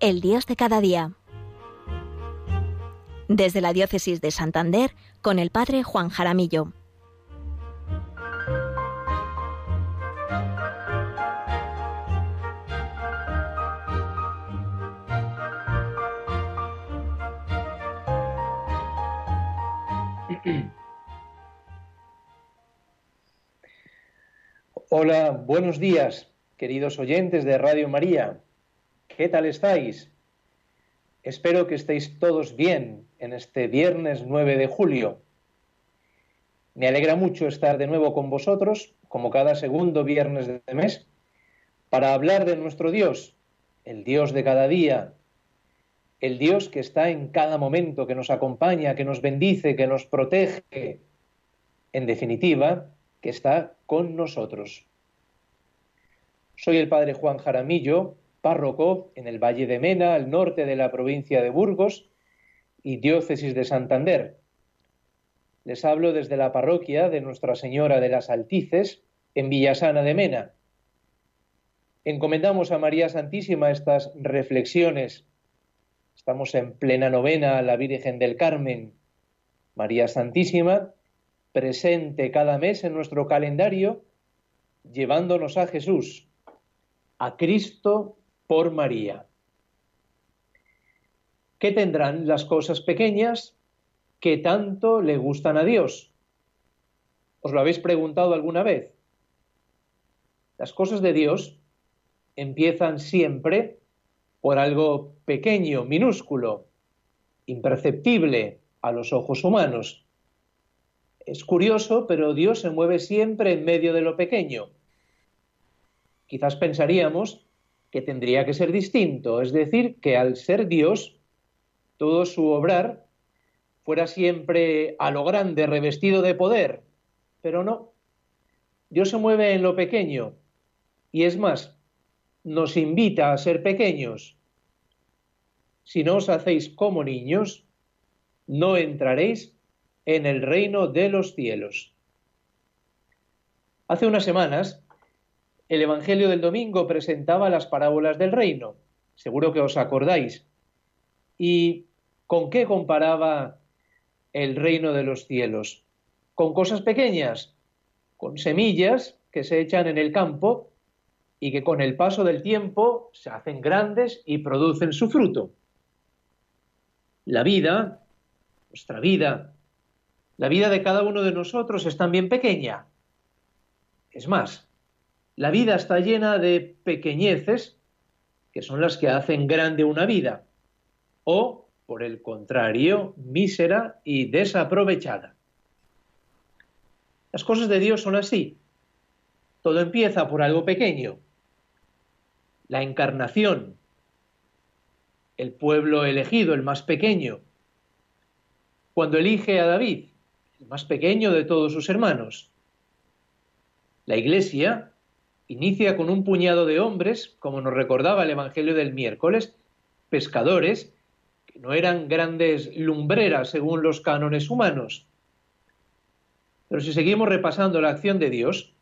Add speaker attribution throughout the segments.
Speaker 1: El Dios de cada día. Desde la Diócesis de Santander, con el Padre Juan Jaramillo.
Speaker 2: Hola, buenos días, queridos oyentes de Radio María. ¿Qué tal estáis? Espero que estéis todos bien en este viernes 9 de julio. Me alegra mucho estar de nuevo con vosotros, como cada segundo viernes de mes, para hablar de nuestro Dios, el Dios de cada día, el Dios que está en cada momento, que nos acompaña, que nos bendice, que nos protege, en definitiva, que está con nosotros. Soy el Padre Juan Jaramillo, párroco en el Valle de Mena, al norte de la provincia de Burgos y diócesis de Santander. Les hablo desde la parroquia de Nuestra Señora de las Altices, en Villasana de Mena. Encomendamos a María Santísima estas reflexiones. Estamos en plena novena a la Virgen del Carmen. María Santísima, presente cada mes en nuestro calendario, llevándonos a Jesús, a Cristo por María. ¿Qué tendrán las cosas pequeñas que tanto le gustan a Dios? ¿Os lo habéis preguntado alguna vez? Las cosas de Dios empiezan siempre por algo pequeño, minúsculo, imperceptible a los ojos humanos. Es curioso, pero Dios se mueve siempre en medio de lo pequeño. Quizás pensaríamos que tendría que ser distinto, es decir, que al ser Dios, todo su obrar fuera siempre a lo grande, revestido de poder, pero no. Dios se mueve en lo pequeño y es más, nos invita a ser pequeños. Si no os hacéis como niños, no entraréis en el reino de los cielos. Hace unas semanas el Evangelio del domingo presentaba las parábolas del reino, seguro que os acordáis. ¿Y con qué comparaba el reino de los cielos? Con cosas pequeñas, con semillas que se echan en el campo y que con el paso del tiempo se hacen grandes y producen su fruto. La vida, nuestra vida, la vida de cada uno de nosotros es también pequeña. Es más, la vida está llena de pequeñeces que son las que hacen grande una vida, o, por el contrario, mísera y desaprovechada. Las cosas de Dios son así. Todo empieza por algo pequeño. La encarnación, el pueblo elegido, el más pequeño. Cuando elige a David, el más pequeño de todos sus hermanos. La iglesia, inicia con un puñado de hombres, como nos recordaba el Evangelio del miércoles, pescadores, que no eran grandes lumbreras según los cánones humanos. Pero si seguimos repasando la acción de Dios,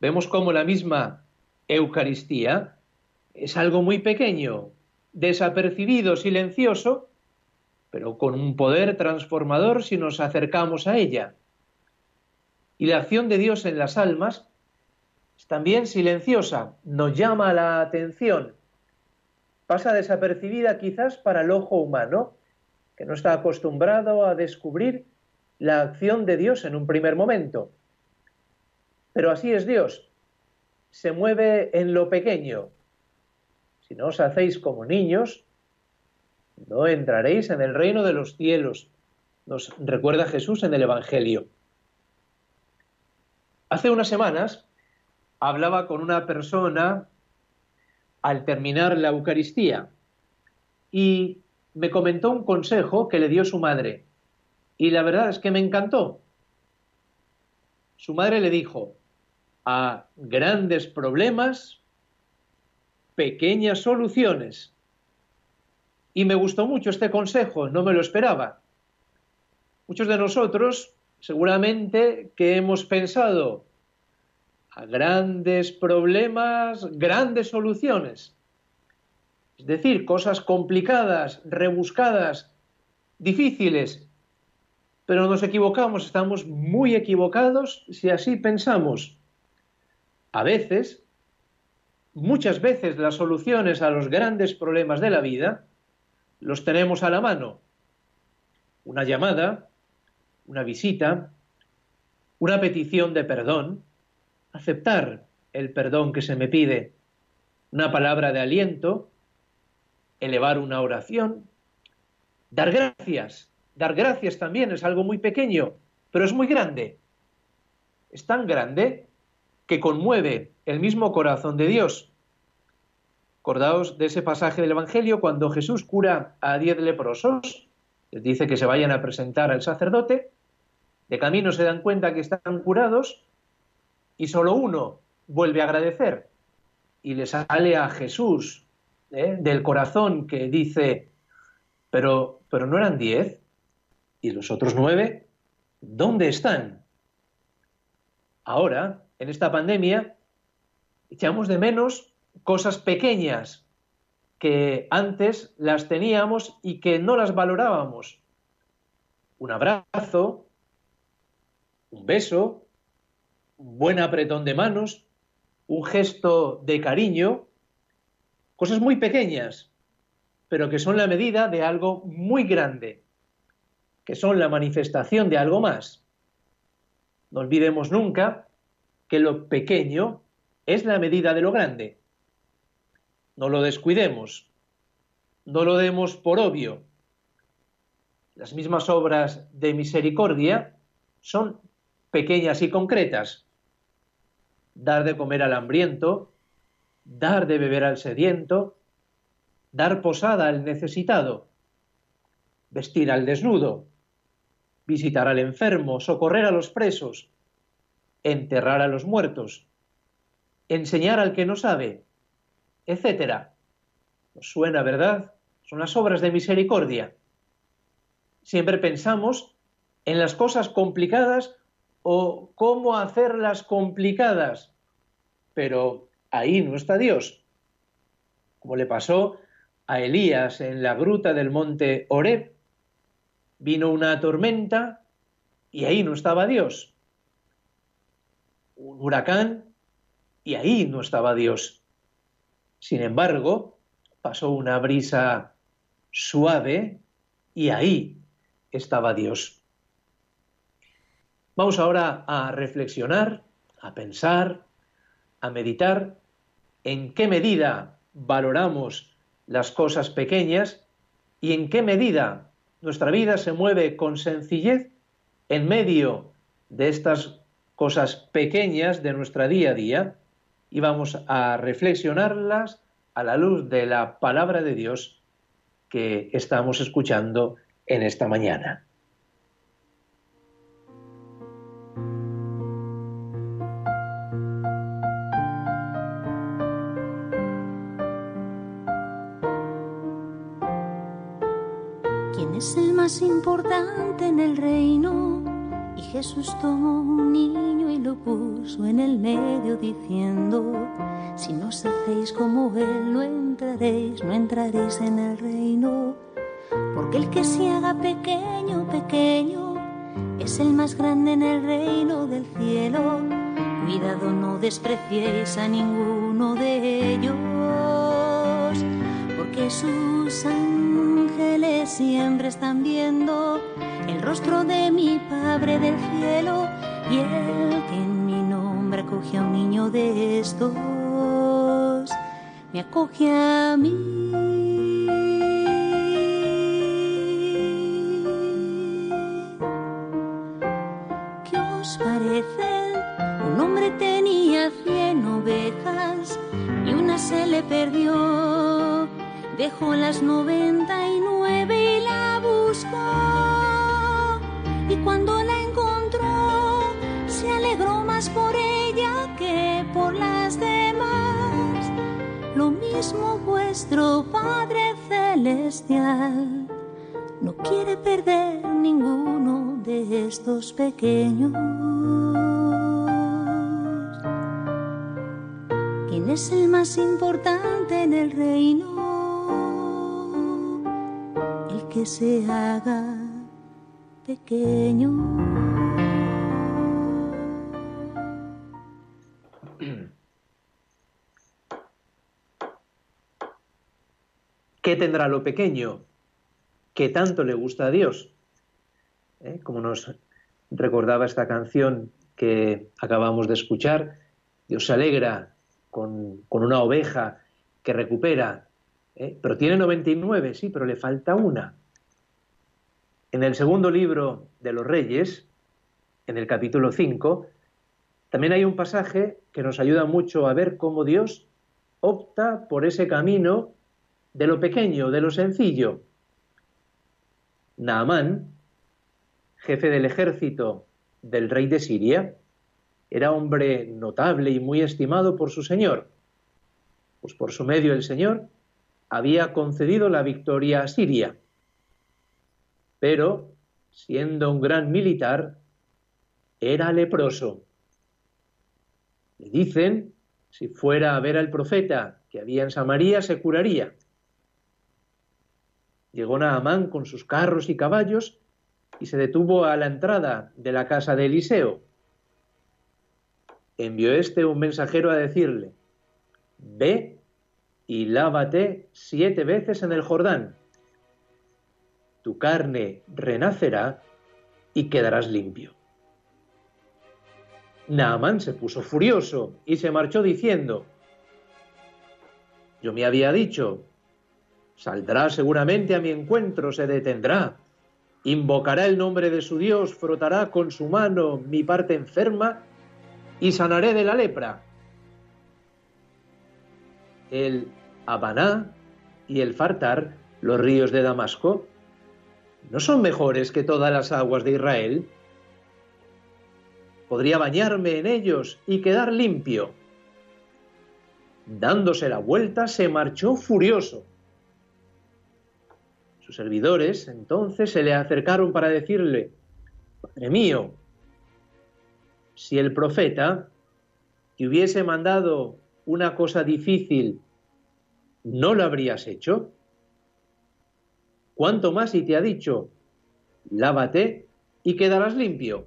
Speaker 2: vemos cómo la misma Eucaristía es algo muy pequeño, desapercibido, silencioso, pero con un poder transformador si nos acercamos a ella. Y la acción de Dios en las almas también silenciosa, nos llama la atención, pasa desapercibida quizás para el ojo humano, que no está acostumbrado a descubrir la acción de Dios en un primer momento. Pero así es Dios, se mueve en lo pequeño. Si no os hacéis como niños, no entraréis en el reino de los cielos, nos recuerda Jesús en el Evangelio. Hace unas semanas hablaba con una persona al terminar la Eucaristía y me comentó un consejo que le dio su madre. Y la verdad es que me encantó. Su madre le dijo, a grandes problemas, pequeñas soluciones. Y me gustó mucho este consejo, no me lo esperaba. Muchos de nosotros seguramente que hemos pensado, a grandes problemas, grandes soluciones. Es decir, cosas complicadas, rebuscadas, difíciles. Pero nos equivocamos, estamos muy equivocados si así pensamos. A veces, muchas veces las soluciones a los grandes problemas de la vida los tenemos a la mano. Una llamada, una visita, una petición de perdón, aceptar el perdón que se me pide, una palabra de aliento, elevar una oración, dar gracias. Dar gracias también es algo muy pequeño, pero es muy grande. Es tan grande que conmueve el mismo corazón de Dios. Acordaos de ese pasaje del Evangelio cuando Jesús cura a diez leprosos, les dice que se vayan a presentar al sacerdote, de camino se dan cuenta que están curados y solo uno vuelve a agradecer y le sale a Jesús ¿eh? del corazón que dice, pero, pero no eran diez y los otros nueve, ¿dónde están? Ahora, en esta pandemia, echamos de menos cosas pequeñas que antes las teníamos y que no las valorábamos. Un abrazo, un beso, buen apretón de manos, un gesto de cariño, cosas muy pequeñas, pero que son la medida de algo muy grande, que son la manifestación de algo más. No olvidemos nunca que lo pequeño es la medida de lo grande no lo descuidemos, no lo demos por obvio. Las mismas obras de misericordia son pequeñas y concretas. Dar de comer al hambriento, dar de beber al sediento, dar posada al necesitado, vestir al desnudo, visitar al enfermo, socorrer a los presos, enterrar a los muertos, enseñar al que no sabe. ¿Nos suena, verdad? Son las obras de misericordia. Siempre pensamos en las cosas complicadas o cómo hacerlas complicadas, pero ahí no está Dios. Como le pasó a Elías en la gruta del monte Oreb. Vino una tormenta y ahí no estaba Dios. Un huracán y ahí no estaba Dios. Sin embargo, pasó una brisa suave y ahí estaba Dios. Vamos ahora a reflexionar, a pensar, a meditar en qué medida valoramos las cosas pequeñas y en qué medida nuestra vida se mueve con sencillez en medio de estas cosas pequeñas de nuestra día a día y vamos a reflexionarlas a la luz de la palabra de Dios que estamos escuchando en esta mañana.
Speaker 3: Más importante en el reino? Y Jesús tomó un niño y lo puso en el medio diciendo, si no os hacéis como Él, no entraréis, no entraréis en el reino. Porque el que se haga pequeño, pequeño, es el más grande en el reino del cielo. Cuidado, no despreciéis a ninguno de ellos, porque sus siempre están viendo el rostro de mi Padre del cielo y el que en mi nombre acoge a un niño de estos, me acoge a mí. ¿Qué os parece? Un hombre tenía cien ovejas y una se le perdió. Dejó las noventa y nueve cuando la encontró se alegró más por ella que por las demás. Lo mismo vuestro Padre Celestial no quiere perder ninguno de estos pequeños. ¿Quién es el más importante en el reino? que se haga pequeño.
Speaker 2: ¿Qué tendrá lo pequeño que tanto le gusta a Dios? ¿Eh? Como nos recordaba esta canción que acabamos de escuchar, Dios se alegra con, una oveja que recupera, ¿eh? pero tiene 99, sí, pero le falta una. En el segundo libro de los Reyes, en el capítulo 5, también hay un pasaje que nos ayuda mucho a ver cómo Dios opta por ese camino de lo pequeño, de lo sencillo. Naamán, jefe del ejército del rey de Siria, era hombre notable y muy estimado por su señor. Pues por su medio el señor había concedido la victoria a Siria. Pero, siendo un gran militar, era leproso. Le dicen, si fuera a ver al profeta que había en Samaria, se curaría. Llegó Naamán con sus carros y caballos y se detuvo a la entrada de la casa de Eliseo. Envió éste un mensajero a decirle, Ve y lávate siete veces en el Jordán. Tu carne renacerá y quedarás limpio. Naamán se puso furioso y se marchó diciendo, Yo me había dicho, Saldrá seguramente a mi encuentro, se detendrá, invocará el nombre de su Dios, frotará con su mano mi parte enferma y sanaré de la lepra. El Habaná y el Fartar, los ríos de Damasco, no son mejores que todas las aguas de Israel. Podría bañarme en ellos y quedar limpio. Dándose la vuelta, se marchó furioso servidores entonces se le acercaron para decirle, Padre mío, si el profeta te hubiese mandado una cosa difícil, ¿no lo habrías hecho? ¿Cuánto más si te ha dicho, lávate y quedarás limpio?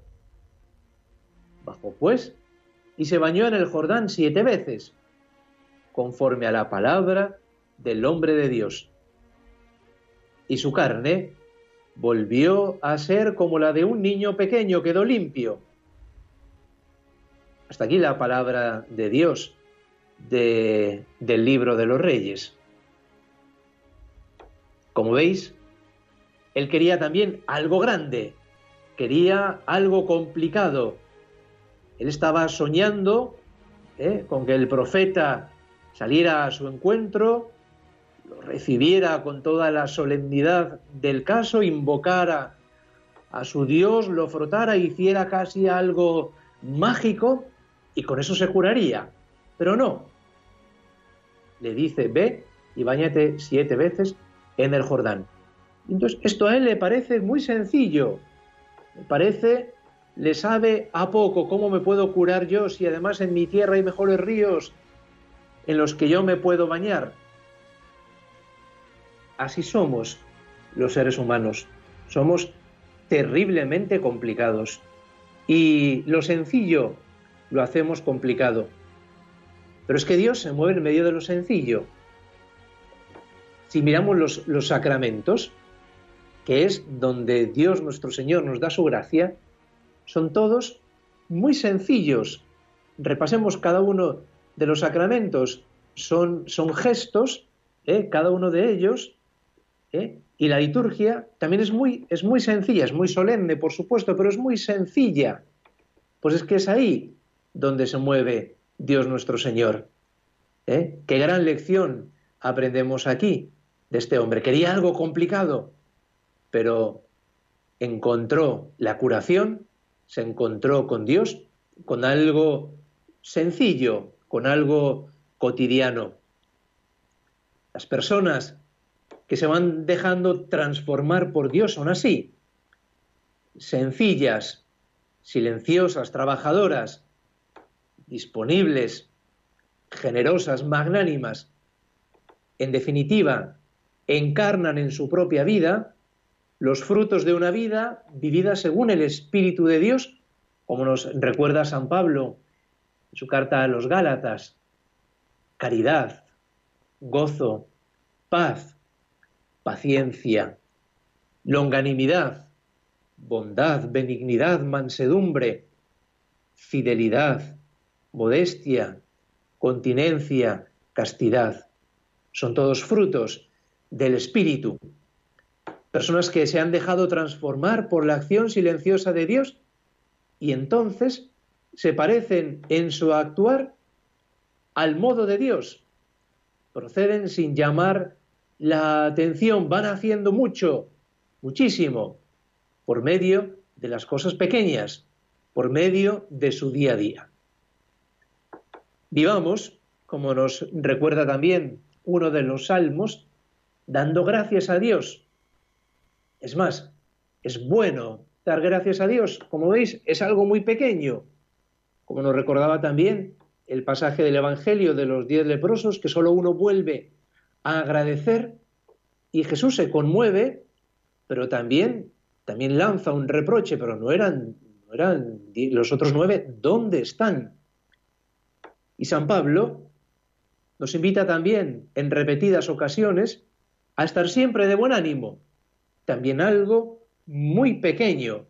Speaker 2: Bajó pues y se bañó en el Jordán siete veces, conforme a la palabra del hombre de Dios y su carne volvió a ser como la de un niño pequeño, quedó limpio. Hasta aquí la palabra de Dios del libro de los reyes. Como veis, él quería también algo grande, quería algo complicado. Él estaba soñando ¿eh? con que el profeta saliera a su encuentro lo recibiera con toda la solemnidad del caso, invocara a su Dios, lo frotara, hiciera casi algo mágico y con eso se curaría. Pero no. Le dice, ve y bañate siete veces en el Jordán. Entonces, esto a él le parece muy sencillo. Le parece, le sabe a poco cómo me puedo curar yo si además en mi tierra hay mejores ríos en los que yo me puedo bañar. Así somos los seres humanos. Somos terriblemente complicados. Y lo sencillo lo hacemos complicado. Pero es que Dios se mueve en medio de lo sencillo. Si miramos los, los sacramentos, que es donde Dios nuestro Señor nos da su gracia, son todos muy sencillos. Repasemos cada uno de los sacramentos. Son, son gestos, ¿eh? cada uno de ellos, ¿eh? Y la liturgia también es muy, es muy sencilla, es muy solemne, por supuesto, pero es muy sencilla. Pues es que es ahí donde se mueve Dios nuestro Señor. ¿Eh? Qué gran lección aprendemos aquí de este hombre. Quería algo complicado, pero encontró la curación, se encontró con Dios, con algo sencillo, con algo cotidiano. Las personas que se van dejando transformar por Dios son así. Sencillas, silenciosas, trabajadoras, disponibles, generosas, magnánimas. En definitiva, encarnan en su propia vida los frutos de una vida vivida según el Espíritu de Dios, como nos recuerda San Pablo en su carta a los Gálatas. Caridad, gozo, paz, paciencia, longanimidad, bondad, benignidad, mansedumbre, fidelidad, modestia, continencia, castidad. Son todos frutos del Espíritu. Personas que se han dejado transformar por la acción silenciosa de Dios y entonces se parecen en su actuar al modo de Dios. Proceden sin llamar la atención, van haciendo mucho, muchísimo, por medio de las cosas pequeñas, por medio de su día a día. Vivamos, como nos recuerda también uno de los salmos, dando gracias a Dios. Es más, es bueno dar gracias a Dios. Como veis, es algo muy pequeño. Como nos recordaba también el pasaje del Evangelio de los diez leprosos, que solo uno vuelve a agradecer y Jesús se conmueve, pero también, también lanza un reproche, pero no eran, no eran los otros nueve, ¿dónde están? Y San Pablo nos invita también en repetidas ocasiones a estar siempre de buen ánimo, también algo muy pequeño.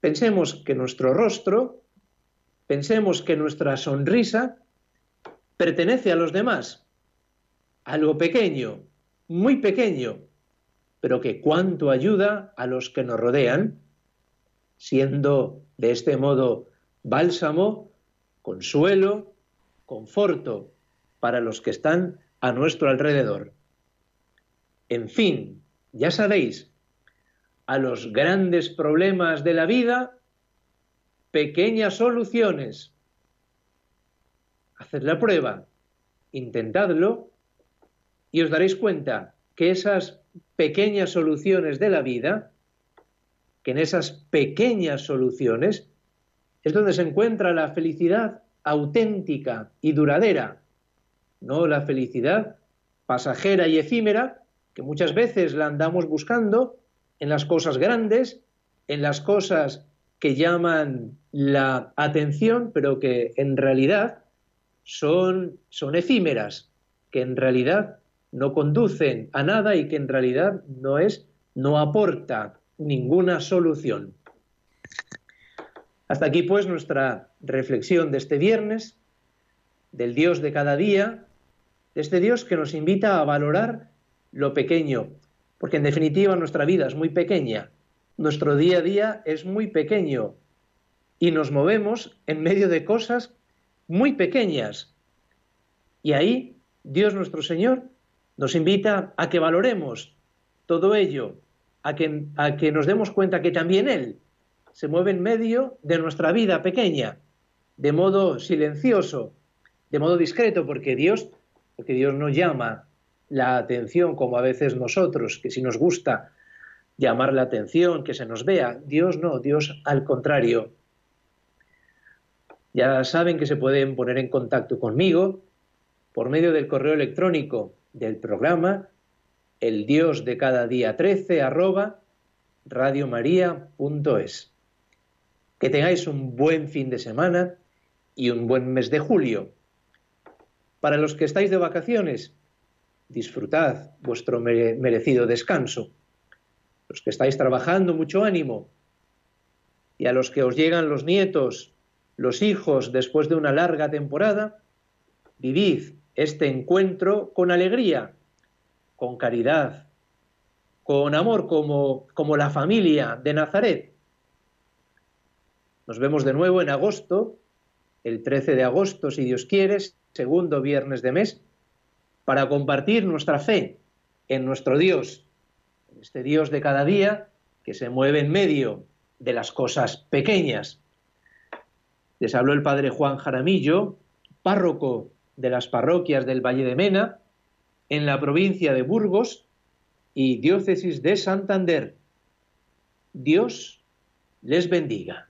Speaker 2: Pensemos que nuestro rostro, pensemos que nuestra sonrisa pertenece a los demás, algo pequeño, muy pequeño, pero que cuánto ayuda a los que nos rodean, siendo de este modo bálsamo, consuelo, conforto para los que están a nuestro alrededor. En fin, ya sabéis, a los grandes problemas de la vida, pequeñas soluciones. Haced la prueba, intentadlo y os daréis cuenta que esas pequeñas soluciones de la vida, que en esas pequeñas soluciones es donde se encuentra la felicidad auténtica y duradera, no la felicidad pasajera y efímera que muchas veces la andamos buscando en las cosas grandes, en las cosas que llaman la atención, pero que en realidad son, efímeras, que en realidad no conducen a nada y que en realidad no es, no aporta ninguna solución. Hasta aquí pues nuestra reflexión de este viernes, del Dios de cada día, de este Dios que nos invita a valorar lo pequeño, porque en definitiva nuestra vida es muy pequeña, nuestro día a día es muy pequeño y nos movemos en medio de cosas muy pequeñas. Y ahí Dios nuestro Señor nos invita a que valoremos todo ello, a que, a que nos demos cuenta que también Él se mueve en medio de nuestra vida pequeña, de modo silencioso, de modo discreto, porque Dios, porque Dios no llama la atención como a veces nosotros, que si nos gusta llamar la atención, que se nos vea, Dios no, Dios al contrario. Ya saben que se pueden poner en contacto conmigo por medio del correo electrónico del programa, el Dios de cada día 13 arroba radiomaria.es. Que tengáis un buen fin de semana y un buen mes de julio. Para los que estáis de vacaciones, disfrutad vuestro merecido descanso. Los que estáis trabajando, mucho ánimo. Y a los que os llegan los nietos, los hijos después de una larga temporada, vivid este encuentro con alegría, con caridad, con amor como, como la familia de Nazaret. Nos vemos de nuevo en agosto, el 13 de agosto, si Dios quiere, segundo viernes de mes, para compartir nuestra fe en nuestro Dios, en este Dios de cada día que se mueve en medio de las cosas pequeñas. Les habló el padre Juan Jaramillo, párroco de las parroquias del Valle de Mena, en la provincia de Burgos y diócesis de Santander. Dios les bendiga.